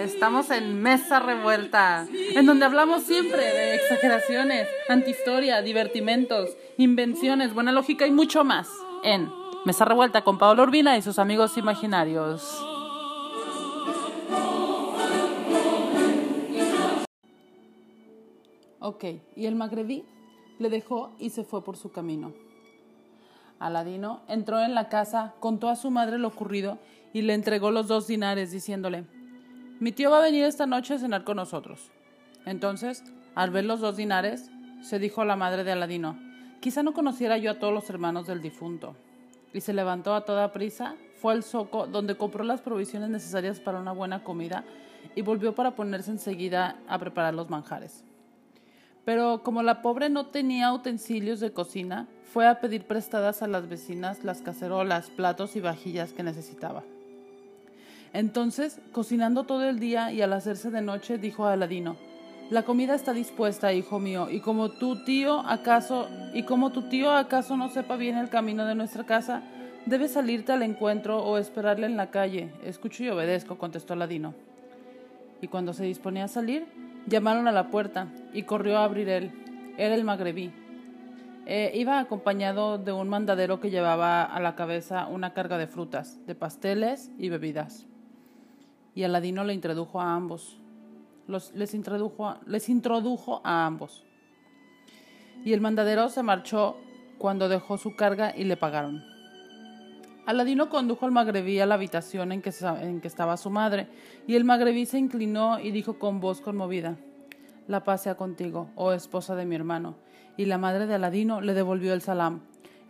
Estamos en Mesa Revuelta, en donde hablamos siempre de exageraciones, antihistoria, divertimentos, invenciones, buena lógica y mucho más. En Mesa Revuelta con Pablo Urbina y sus amigos imaginarios. Ok, y el magrebí le dejó y se fue por su camino. Aladino entró en la casa, contó a su madre lo ocurrido y le entregó los dos dinares, diciéndole, mi tío va a venir esta noche a cenar con nosotros. Entonces, al ver los dos dinares, se dijo la madre de Aladino, quizá no conociera yo a todos los hermanos del difunto. Y se levantó a toda prisa, fue al zoco, donde compró las provisiones necesarias para una buena comida y volvió para ponerse enseguida a preparar los manjares. Pero como la pobre no tenía utensilios de cocina, fue a pedir prestadas a las vecinas las cacerolas, platos y vajillas que necesitaba. Entonces, cocinando todo el día y al hacerse de noche, dijo a Aladino, La comida está dispuesta, hijo mío, y como tu tío acaso, y como tu tío acaso no sepa bien el camino de nuestra casa, debes salirte al encuentro o esperarle en la calle. Escucho y obedezco, contestó Aladino. Y cuando se disponía a salir, llamaron a la puerta, y corrió a abrir él. Era el magrebí. Eh, iba acompañado de un mandadero que llevaba a la cabeza una carga de frutas, de pasteles y bebidas y Aladino le introdujo a ambos. les, introdujo, les introdujo a ambos. Y el mandadero se marchó cuando dejó su carga y le pagaron. Aladino condujo al magrebí a la habitación en que, en que estaba su madre, y el magrebí se inclinó y dijo con voz conmovida, La paz sea contigo, oh esposa de mi hermano. Y la madre de Aladino le devolvió el salam.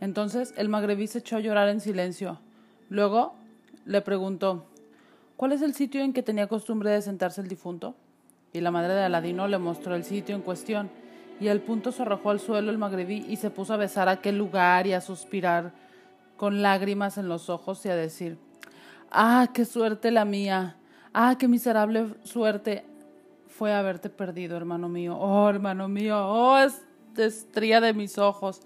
Entonces el magrebí se echó a llorar en silencio. Luego le preguntó, ¿Cuál es el sitio en que tenía costumbre de sentarse el difunto? Y la madre de Aladino le mostró el sitio en cuestión, y al punto se arrojó al suelo el magrebí y se puso a besar aquel lugar y a suspirar con lágrimas en los ojos y a decir Ah, qué suerte la mía. Ah, qué miserable suerte fue haberte perdido, hermano mío. Oh, hermano mío. Oh, es estría de mis ojos.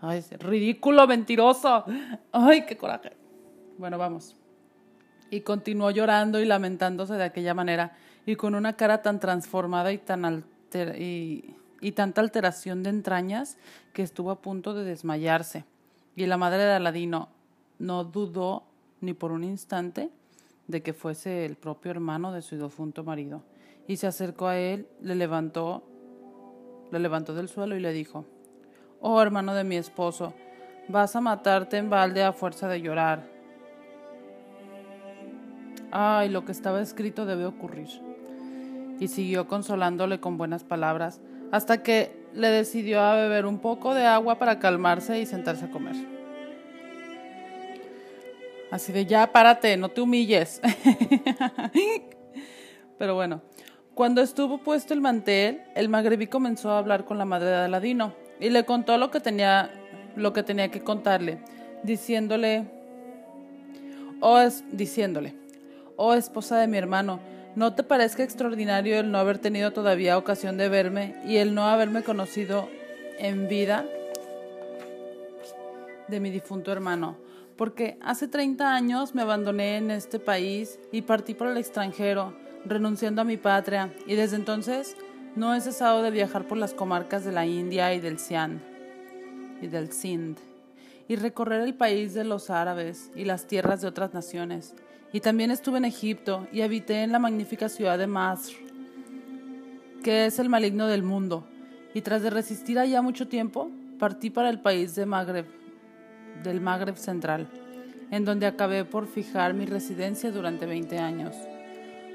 Ay, ridículo, mentiroso. Ay, qué coraje. Bueno, vamos y continuó llorando y lamentándose de aquella manera y con una cara tan transformada y tan y, y tanta alteración de entrañas que estuvo a punto de desmayarse. Y la madre de Aladino no dudó ni por un instante de que fuese el propio hermano de su difunto marido, y se acercó a él, le levantó, le levantó del suelo y le dijo Oh hermano de mi esposo, vas a matarte en balde a fuerza de llorar. Ay, lo que estaba escrito debe ocurrir. Y siguió consolándole con buenas palabras, hasta que le decidió a beber un poco de agua para calmarse y sentarse a comer. Así de ya, párate, no te humilles. Pero bueno, cuando estuvo puesto el mantel, el magrebí comenzó a hablar con la madre de Aladino y le contó lo que tenía, lo que, tenía que contarle, diciéndole, o diciéndole, oh esposa de mi hermano, ¿no te parezca extraordinario el no haber tenido todavía ocasión de verme y el no haberme conocido en vida de mi difunto hermano? Porque hace 30 años me abandoné en este país y partí por el extranjero, renunciando a mi patria, y desde entonces no he cesado de viajar por las comarcas de la India y del Sian y del Sindh, y recorrer el país de los árabes y las tierras de otras naciones y también estuve en Egipto y habité en la magnífica ciudad de Masr, que es el maligno del mundo. Y tras de resistir allá mucho tiempo, partí para el país de Magreb, del Magreb central, en donde acabé por fijar mi residencia durante 20 años.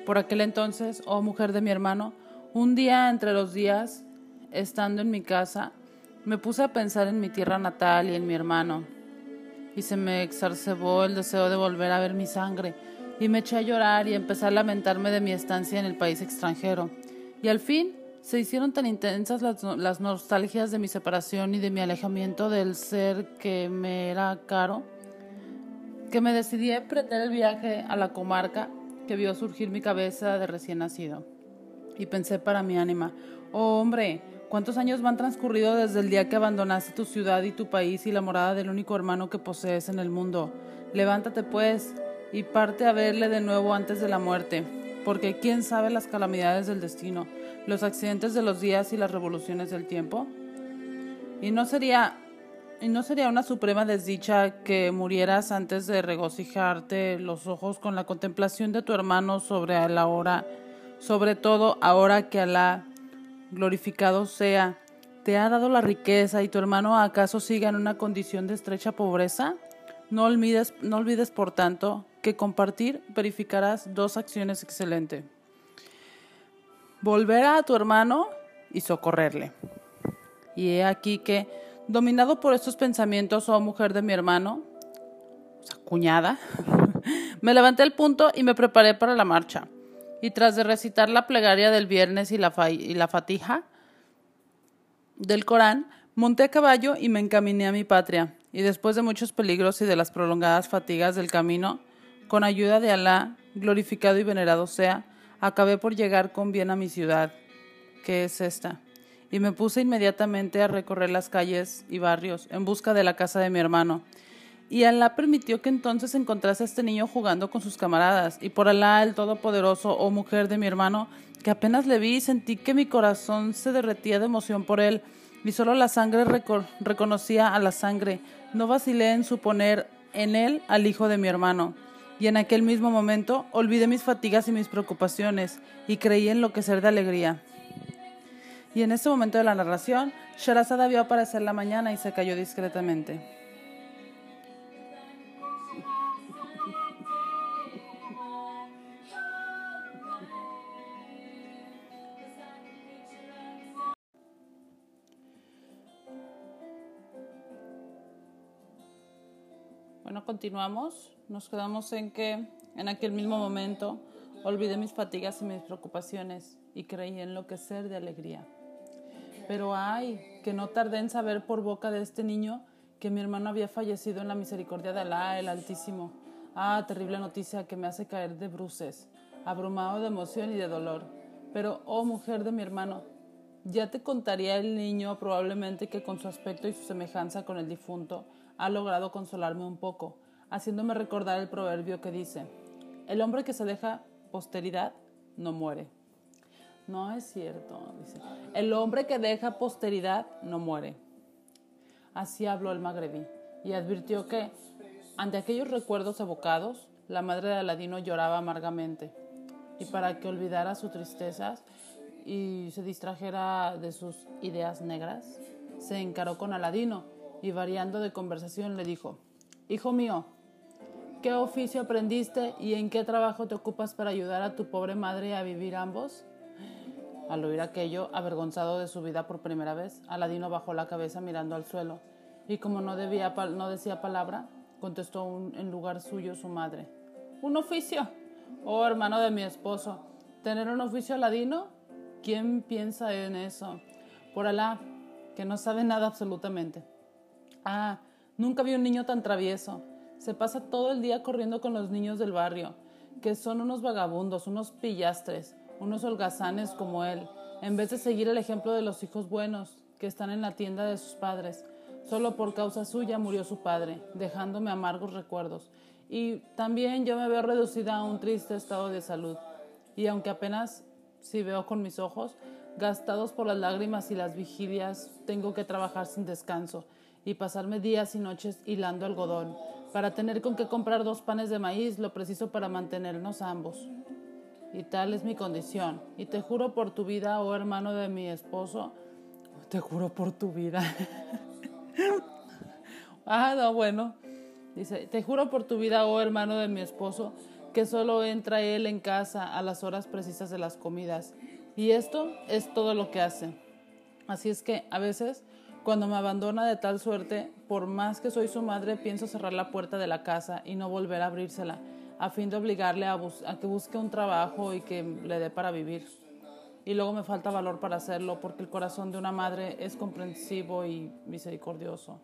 Por aquel entonces, oh mujer de mi hermano, un día entre los días, estando en mi casa, me puse a pensar en mi tierra natal y en mi hermano, y se me exacerbó el deseo de volver a ver mi sangre y me eché a llorar y empecé a lamentarme de mi estancia en el país extranjero. Y al fin se hicieron tan intensas las, nostalgias de mi separación y de mi alejamiento del ser que me era caro, que me decidí a emprender el viaje a la comarca que vio surgir mi cabeza de recién nacido. Y pensé para mi ánima, oh hombre, ¿Cuántos años van transcurrido desde el día que abandonaste tu ciudad y tu país y la morada del único hermano que posees en el mundo? Levántate pues y parte a verle de nuevo antes de la muerte. porque quién sabe las calamidades del destino, los accidentes de los días y las revoluciones del tiempo. Y no sería y no sería una suprema desdicha que murieras antes de regocijarte los ojos con la contemplación de tu hermano sobre la hora, sobre todo ahora que Alá glorificado sea, te ha dado la riqueza y tu hermano acaso siga en una condición de estrecha pobreza? No olvides, no olvides por tanto que compartir verificarás dos acciones excelentes. Volver a tu hermano y socorrerle. Y he aquí que, dominado por estos pensamientos, oh mujer de mi hermano, o sea, cuñada, me levanté el punto y me preparé para la marcha. Y tras de recitar la plegaria del viernes y la, y del Corán, monté a caballo y me encaminé a mi patria. Y después de muchos peligros y de las prolongadas fatigas del camino, con ayuda de Alá, glorificado y venerado sea, acabé por llegar con bien a mi ciudad, que es esta, y me puse inmediatamente a recorrer las calles y barrios en busca de la casa de mi hermano. Y Alá permitió que entonces encontrase a este niño jugando con sus camaradas, y por Alá el Todopoderoso, oh mujer de mi hermano, que apenas le vi sentí que mi corazón se derretía de emoción por él, y solo la sangre reconocía a la sangre. No vacilé en suponer en él al hijo de mi hermano y en aquel mismo momento olvidé mis fatigas y mis preocupaciones y creí enloquecer de alegría. Y en ese momento de la narración, Sharazada vio aparecer la mañana y se cayó discretamente. Bueno, continuamos. Nos quedamos en que en aquel mismo momento olvidé mis fatigas y mis preocupaciones y creí enloquecer de alegría. Pero ay, que no tardé en saber por boca de este niño que mi hermano había fallecido en la misericordia de Alá, el Altísimo. Ah, terrible noticia que me hace caer de bruces, abrumado de emoción y de dolor. Pero, oh mujer de mi hermano, ya te contaría el niño probablemente que con su aspecto y su semejanza con el difunto ha logrado consolarme un poco, haciéndome recordar el proverbio que dice, el hombre que se deja posteridad no muere. No es cierto, dice, el hombre que deja posteridad no muere. Así habló el magrebí y advirtió que, ante aquellos recuerdos evocados, la madre de Aladino lloraba amargamente y para que olvidara sus tristezas y se distrajera de sus ideas negras, se encaró con Aladino y variando de conversación le dijo, Hijo mío, ¿qué oficio aprendiste y en qué trabajo te ocupas para ayudar a tu pobre madre a vivir ambos? Al oír aquello, avergonzado de su vida por primera vez, Aladino bajó la cabeza mirando al suelo y como no, debía, no decía palabra, contestó en lugar suyo su madre. ¿Un oficio? Oh, hermano de mi esposo, ¿tener un oficio Aladino? ¿Quién piensa en eso? Por Alá, que no sabe nada absolutamente. Ah, nunca vi un niño tan travieso. Se pasa todo el día corriendo con los niños del barrio, que son unos vagabundos, unos pillastres, unos holgazanes como él, en vez de seguir el ejemplo de los hijos buenos que están en la tienda de sus padres. Solo por causa suya murió su padre, dejándome amargos recuerdos. Y también yo me veo reducida a un triste estado de salud. Y aunque apenas si veo con mis ojos, gastados por las lágrimas y las vigilias, tengo que trabajar sin descanso y pasarme días y noches hilando algodón, para tener con qué comprar dos panes de maíz, lo preciso para mantenernos ambos. Y tal es mi condición. Y te juro por tu vida, oh hermano de mi esposo, te juro por tu vida. ah, no, bueno. Dice, te juro por tu vida, oh hermano de mi esposo, que solo entra él en casa a las horas precisas de las comidas. Y esto es todo lo que hace. Así es que a veces cuando me abandona de tal suerte, por más que soy su madre, pienso cerrar la puerta de la casa y no volver a abrírsela, a fin de obligarle a, que busque un trabajo y que le dé para vivir. Y luego me falta valor para hacerlo, porque el corazón de una madre es comprensivo y misericordioso.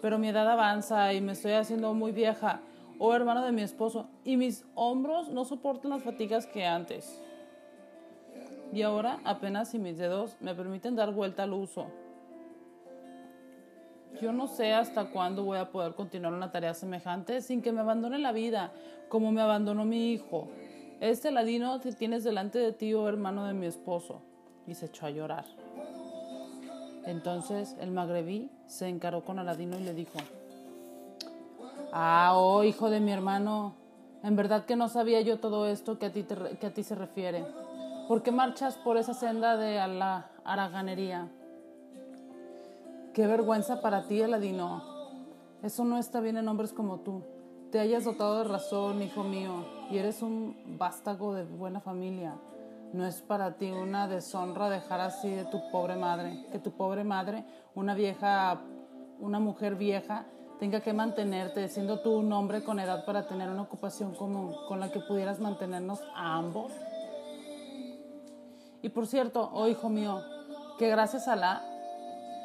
Pero mi edad avanza y me estoy haciendo muy vieja, oh hermano de mi esposo, y mis hombros no soportan las fatigas que antes. Y ahora apenas si mis dedos me permiten dar vuelta al uso yo no sé hasta cuándo voy a poder continuar una tarea semejante sin que me abandone la vida, como me abandonó mi hijo. Este ladino que tienes delante de ti, oh hermano de mi esposo. Y se echó a llorar. Entonces el magrebí se encaró con Aladino y le dijo, Ah, oh hijo de mi hermano, en verdad que no sabía yo todo esto que a ti, que a ti se refiere. ¿Por qué marchas por esa senda de la haraganería? Qué vergüenza para ti, Aladino. Eso no está bien en hombres como tú. Te hayas dotado de razón, hijo mío, y eres un vástago de buena familia. No es para ti una deshonra dejar así de tu pobre madre, que tu pobre madre, una vieja, una mujer vieja, tenga que mantenerte, siendo tú un hombre con edad para tener una ocupación común con la que pudieras mantenernos a ambos. Y por cierto, oh hijo mío, que gracias a la,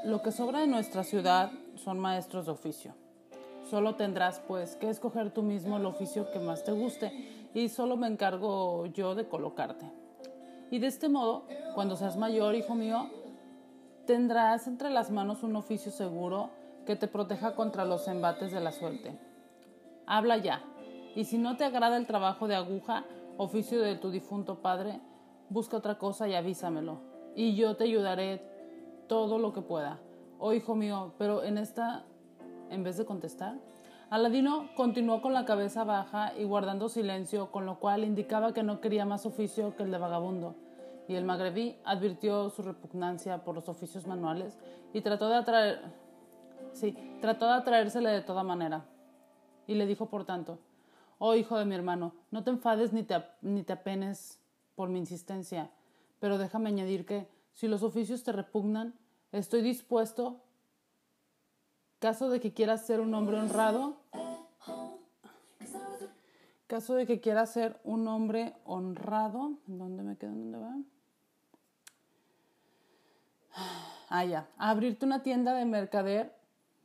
lo que sobra de nuestra ciudad son maestros de oficio. Solo tendrás pues que escoger tú mismo el oficio que más te guste y solo me encargo yo de colocarte. Y de este modo, cuando seas mayor, hijo mío, tendrás entre las manos un oficio seguro que te proteja contra los embates de la suerte. Habla ya, y si no te agrada el trabajo de aguja, oficio de tu difunto padre, busca otra cosa y avísamelo, y yo te ayudaré todo lo que pueda. Oh hijo mío, pero en esta en vez de contestar. Aladino continuó con la cabeza baja y guardando silencio, con lo cual indicaba que no quería más oficio que el de vagabundo. Y el magrebí advirtió su repugnancia por los oficios manuales y trató de atraer, sí, trató de atraérsele de toda manera. Y le dijo, por tanto, oh hijo de mi hermano, no te enfades ni te, ni te apenes por mi insistencia, pero déjame añadir que, si los oficios te repugnan, estoy dispuesto Caso de que quieras ser un hombre honrado. Caso de que quieras ser un hombre honrado. ¿Dónde me quedo? ¿Dónde va? Ah, ya. abrirte una tienda de mercader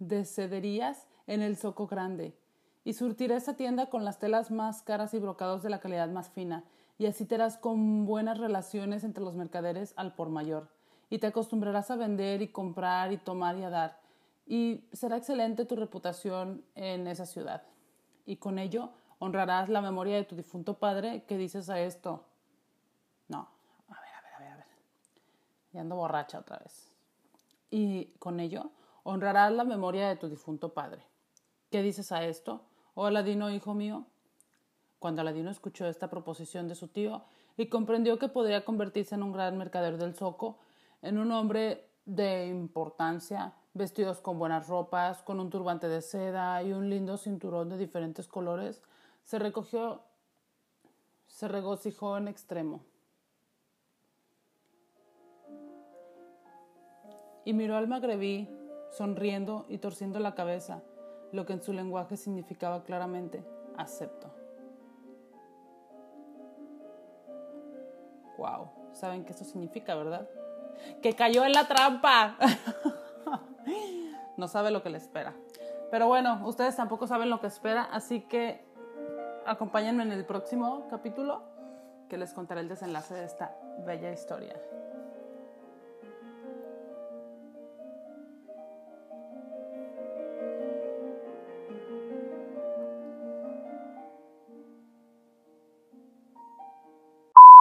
de cederías en el Soco Grande y surtir esa tienda con las telas más caras y brocados de la calidad más fina. Y así te harás con buenas relaciones entre los mercaderes al por mayor. Y te acostumbrarás a vender y comprar y tomar y a dar y será excelente tu reputación en esa ciudad. Y con ello honrarás la memoria de tu difunto padre que dices a esto. No, a ver, a ver, a ver, a ver. Y ando borracha otra vez. Y con ello honrarás la memoria de tu difunto padre. ¿Qué dices a esto? Oh Aladino, hijo mío. Cuando Aladino escuchó esta proposición de su tío y comprendió que podría convertirse en un gran mercader del Zoco, en un hombre de importancia, vestidos con buenas ropas, con un turbante de seda y un lindo cinturón de diferentes colores, se recogió, se regocijó en extremo. Y miró al magrebí, sonriendo y torciendo la cabeza, lo que en su lenguaje significaba claramente, acepto. Wow, saben qué eso significa, ¿verdad? Que cayó en la trampa. no sabe lo que le espera. Pero bueno, ustedes tampoco saben lo que espera, así que acompáñenme en el próximo capítulo que les contaré el desenlace de esta bella historia.